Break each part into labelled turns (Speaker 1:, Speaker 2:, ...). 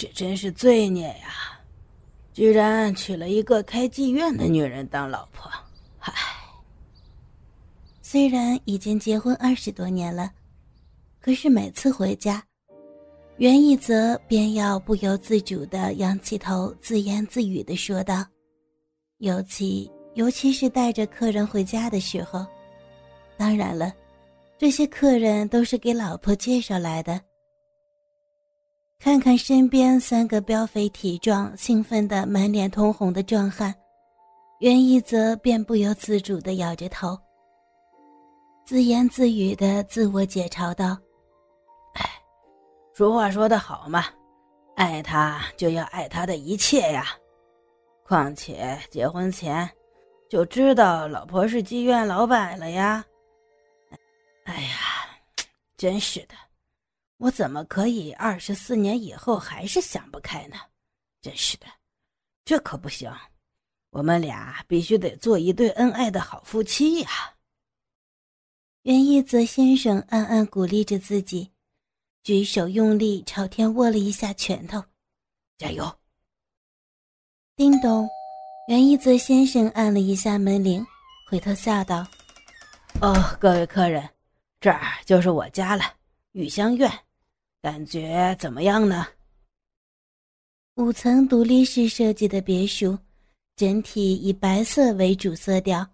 Speaker 1: 这真是罪孽呀！居然娶了一个开妓院的女人当老婆，唉。
Speaker 2: 虽然已经结婚二十多年了，可是每次回家，袁一泽便要不由自主的仰起头，自言自语的说道：“尤其尤其是带着客人回家的时候，当然了，这些客人都是给老婆介绍来的。”看看身边三个膘肥体壮、兴奋的满脸通红的壮汉，袁一泽便不由自主的摇着头，自言自语的自我解嘲道：“
Speaker 1: 哎，俗话说得好嘛，爱他就要爱他的一切呀。况且结婚前就知道老婆是妓院老板了呀。哎呀，真是的。”我怎么可以二十四年以后还是想不开呢？真是的，这可不行！我们俩必须得做一对恩爱的好夫妻呀！
Speaker 2: 袁一泽先生暗暗鼓励着自己，举手用力朝天握了一下拳头，
Speaker 1: 加油！
Speaker 2: 叮咚，袁一泽先生按了一下门铃，回头笑道：“
Speaker 1: 哦，各位客人，这儿就是我家了，玉香苑。”感觉怎么样呢？
Speaker 2: 五层独立式设计的别墅，整体以白色为主色调，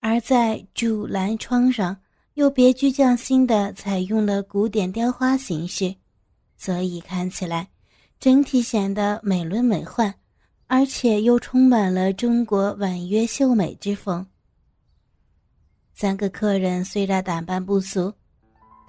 Speaker 2: 而在主栏窗上又别具匠心的采用了古典雕花形式，所以看起来整体显得美轮美奂，而且又充满了中国婉约秀美之风。三个客人虽然打扮不俗。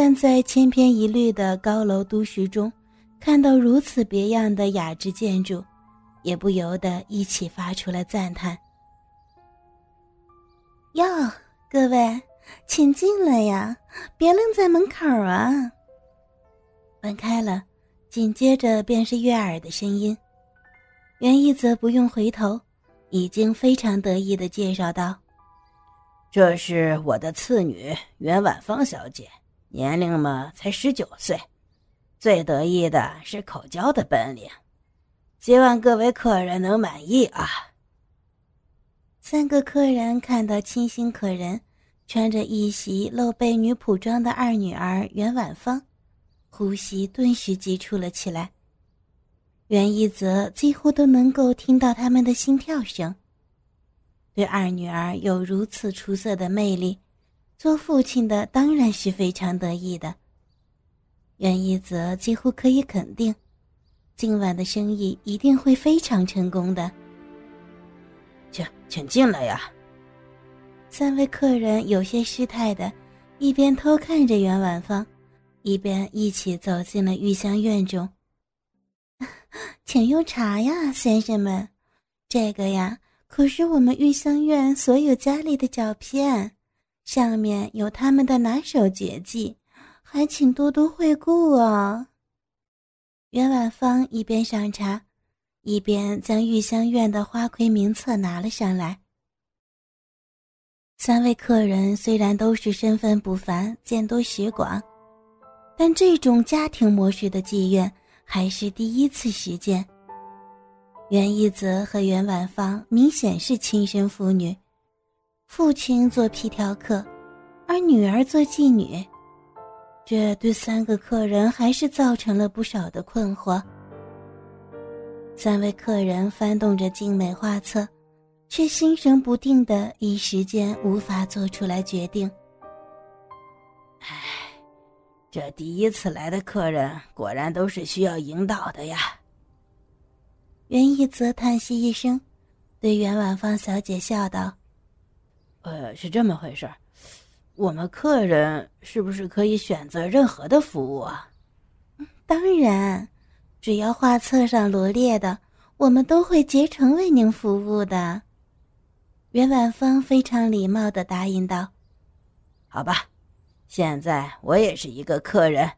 Speaker 2: 但在千篇一律的高楼都市中，看到如此别样的雅致建筑，也不由得一起发出了赞叹。哟，各位，请进来呀，别愣在门口啊！门开了，紧接着便是悦耳的声音。袁一则不用回头，已经非常得意的介绍道：“
Speaker 1: 这是我的次女袁婉芳小姐。”年龄嘛，才十九岁，最得意的是口交的本领，希望各位客人能满意啊。
Speaker 2: 三个客人看到清新可人、穿着一袭露背女仆装的二女儿袁婉芳，呼吸顿时急促了起来。袁一泽几乎都能够听到他们的心跳声。对二女儿有如此出色的魅力。做父亲的当然是非常得意的。袁一泽几乎可以肯定，今晚的生意一定会非常成功的。
Speaker 1: 请，请进来呀！
Speaker 2: 三位客人有些失态的，一边偷看着袁婉芳，一边一起走进了玉香院中。请用茶呀，先生们，这个呀可是我们玉香院所有家里的脚片。上面有他们的拿手绝技，还请多多惠顾哦。袁婉芳一边上茶，一边将玉香院的花魁名册拿了上来。三位客人虽然都是身份不凡、见多识广，但这种家庭模式的妓院还是第一次实践。袁一泽和袁婉芳明显是亲生父女。父亲做皮条客，而女儿做妓女，这对三个客人还是造成了不少的困惑。三位客人翻动着精美画册，却心神不定的，一时间无法做出来决定。
Speaker 1: 唉，这第一次来的客人果然都是需要引导的呀。
Speaker 2: 袁一泽叹息一声，对袁婉芳小姐笑道。
Speaker 1: 呃，是这么回事儿，我们客人是不是可以选择任何的服务啊？
Speaker 2: 当然，只要画册上罗列的，我们都会竭诚为您服务的。袁婉芳非常礼貌的答应道：“
Speaker 1: 好吧，现在我也是一个客人，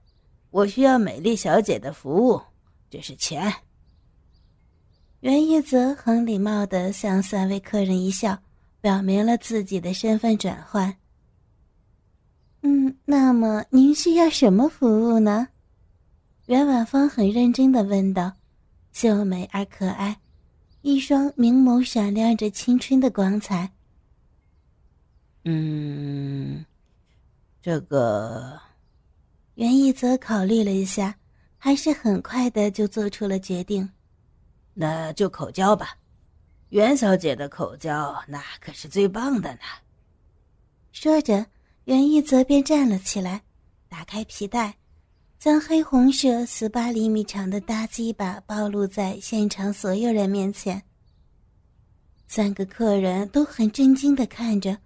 Speaker 1: 我需要美丽小姐的服务，这是钱。”
Speaker 2: 袁一泽很礼貌的向三位客人一笑。表明了自己的身份转换。嗯，那么您需要什么服务呢？袁婉芳很认真的问道，秀美而可爱，一双明眸闪亮着青春的光彩。
Speaker 1: 嗯，这个，
Speaker 2: 袁一泽考虑了一下，还是很快的就做出了决定。
Speaker 1: 那就口交吧，袁小姐的口交那可是最棒的呢。
Speaker 2: 说着，袁一泽便站了起来，打开皮带，将黑红色十八厘米长的大鸡巴暴露在现场所有人面前。三个客人都很震惊的看着。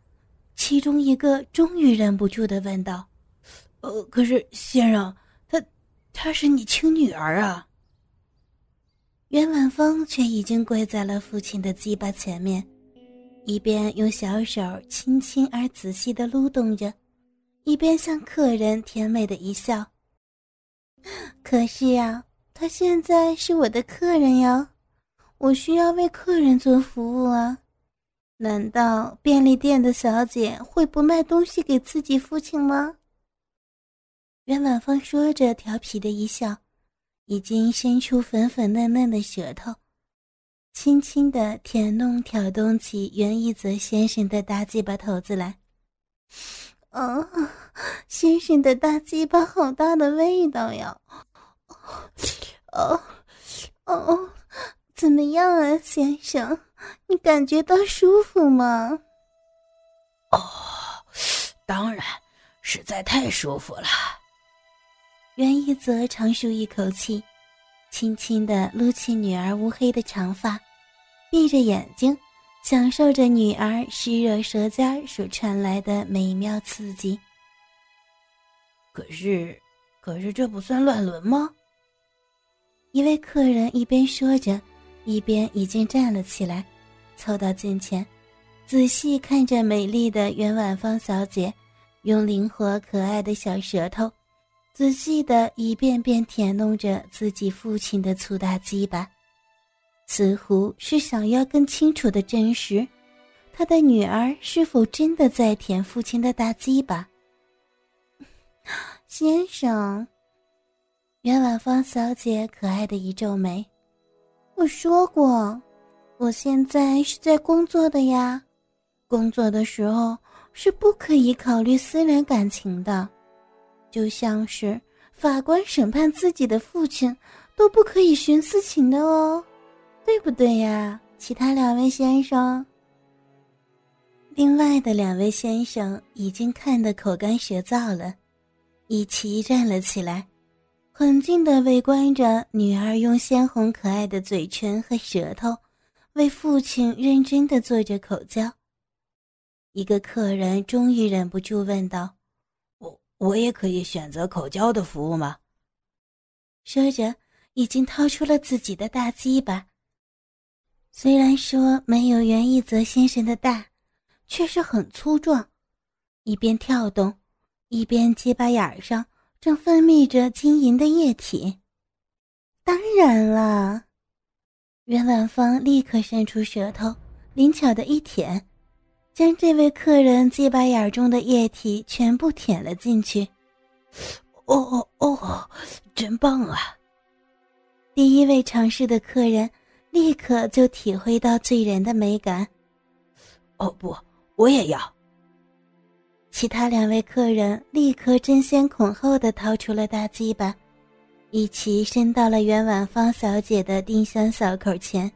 Speaker 2: 其中一个终于忍不住的问道：“
Speaker 1: 呃，可是先生，她，她是你亲女儿啊。”
Speaker 2: 袁晚风却已经跪在了父亲的鸡巴前面，一边用小手轻轻而仔细的撸动着，一边向客人甜美的一笑。可是呀，他现在是我的客人呀，我需要为客人做服务啊。难道便利店的小姐会不卖东西给自己父亲吗？袁婉芳说着，调皮的一笑，已经伸出粉粉嫩嫩的舌头，轻轻的舔弄、挑动起袁一泽先生的大鸡巴头子来。啊，先生的大鸡巴好大的味道呀！哦，哦，怎么样啊，先生？你感觉到舒服吗？
Speaker 1: 哦，当然，实在太舒服了。
Speaker 2: 袁一泽长舒一口气，轻轻的撸起女儿乌黑的长发，闭着眼睛，享受着女儿湿热舌尖所传来的美妙刺激。
Speaker 1: 可是，可是这不算乱伦吗？
Speaker 2: 一位客人一边说着，一边已经站了起来。凑到近前，仔细看着美丽的袁婉芳小姐，用灵活可爱的小舌头，仔细的一遍遍舔弄着自己父亲的粗大鸡巴，似乎是想要更清楚的证实，他的女儿是否真的在舔父亲的大鸡巴。先生，袁婉芳小姐可爱的一皱眉，我说过。我现在是在工作的呀，工作的时候是不可以考虑私人感情的，就像是法官审判自己的父亲都不可以徇私情的哦，对不对呀？其他两位先生，另外的两位先生已经看得口干舌燥了，一齐站了起来，很近的围观着女儿用鲜红可爱的嘴唇和舌头。为父亲认真的做着口交，一个客人终于忍不住问道：“
Speaker 1: 我也可以选择口交的服务吗？”
Speaker 2: 说着，已经掏出了自己的大鸡巴。虽然说没有袁一泽先生的大，却是很粗壮。一边跳动，一边鸡巴眼上正分泌着晶莹的液体。当然了。袁婉芳立刻伸出舌头，灵巧的一舔，将这位客人鸡巴眼中的液体全部舔了进去。
Speaker 1: 哦哦哦，真棒啊！
Speaker 2: 第一位尝试的客人立刻就体会到醉人的美感。
Speaker 1: 哦不，我也要。
Speaker 2: 其他两位客人立刻争先恐后的掏出了大鸡巴。一起伸到了袁婉芳小姐的丁香小口前。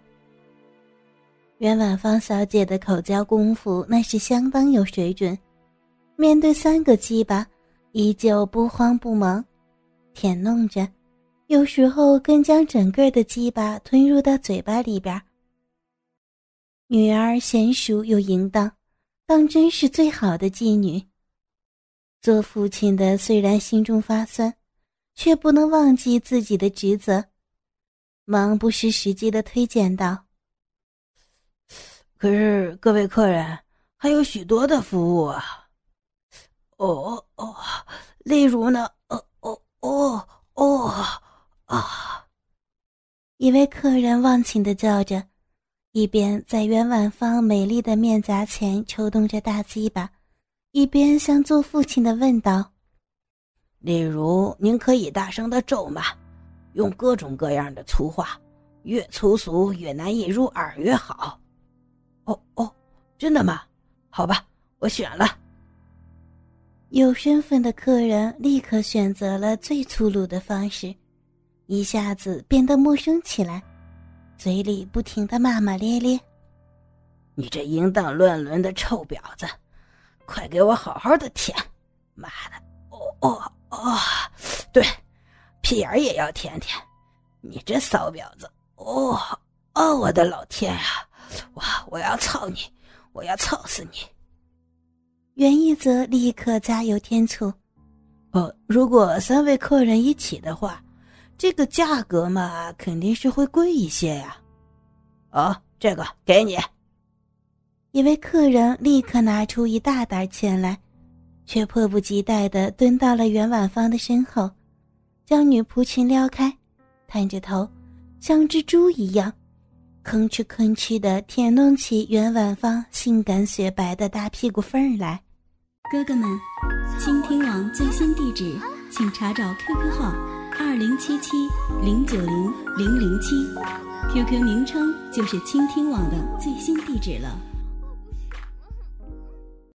Speaker 2: 袁婉芳小姐的口交功夫那是相当有水准，面对三个鸡巴，依旧不慌不忙，舔弄着，有时候更将整个的鸡巴吞入到嘴巴里边。女儿娴熟又淫荡，当真是最好的妓女。做父亲的虽然心中发酸。却不能忘记自己的职责，忙不失时机的推荐道：“
Speaker 1: 可是各位客人还有许多的服务啊！哦哦，例如呢？哦哦哦哦啊！”
Speaker 2: 一位客人忘情的叫着，一边在袁婉芳美丽的面颊前抽动着大鸡巴，一边向做父亲的问道。
Speaker 1: 例如，您可以大声的咒骂，用各种各样的粗话，越粗俗越难以入耳越好。哦哦，真的吗？好吧，我选了。
Speaker 2: 有身份的客人立刻选择了最粗鲁的方式，一下子变得陌生起来，嘴里不停的骂骂咧咧：“
Speaker 1: 你这淫荡乱伦的臭婊子，快给我好好的舔！妈的，哦哦哦，对，屁眼也要舔舔！你这骚婊子，哦哦，我的老天呀！哇，我要操你，我要操死你！”
Speaker 2: 袁一泽立刻加油添醋：“
Speaker 1: 哦，如果三位客人一起的话，这个价格嘛，肯定是会贵一些呀。哦，这个给你。”
Speaker 2: 一位客人立刻拿出一大袋钱来，却迫不及待的蹲到了袁婉芳的身后，将女仆裙撩开，探着头，像只猪一样，吭哧吭哧的舔弄起袁婉芳性感雪白的大屁股缝儿来。
Speaker 3: 哥哥们，倾听网最新地址，请查找 QQ 号二零七七零九零零零七，QQ 名称就是倾听网的最新地址了。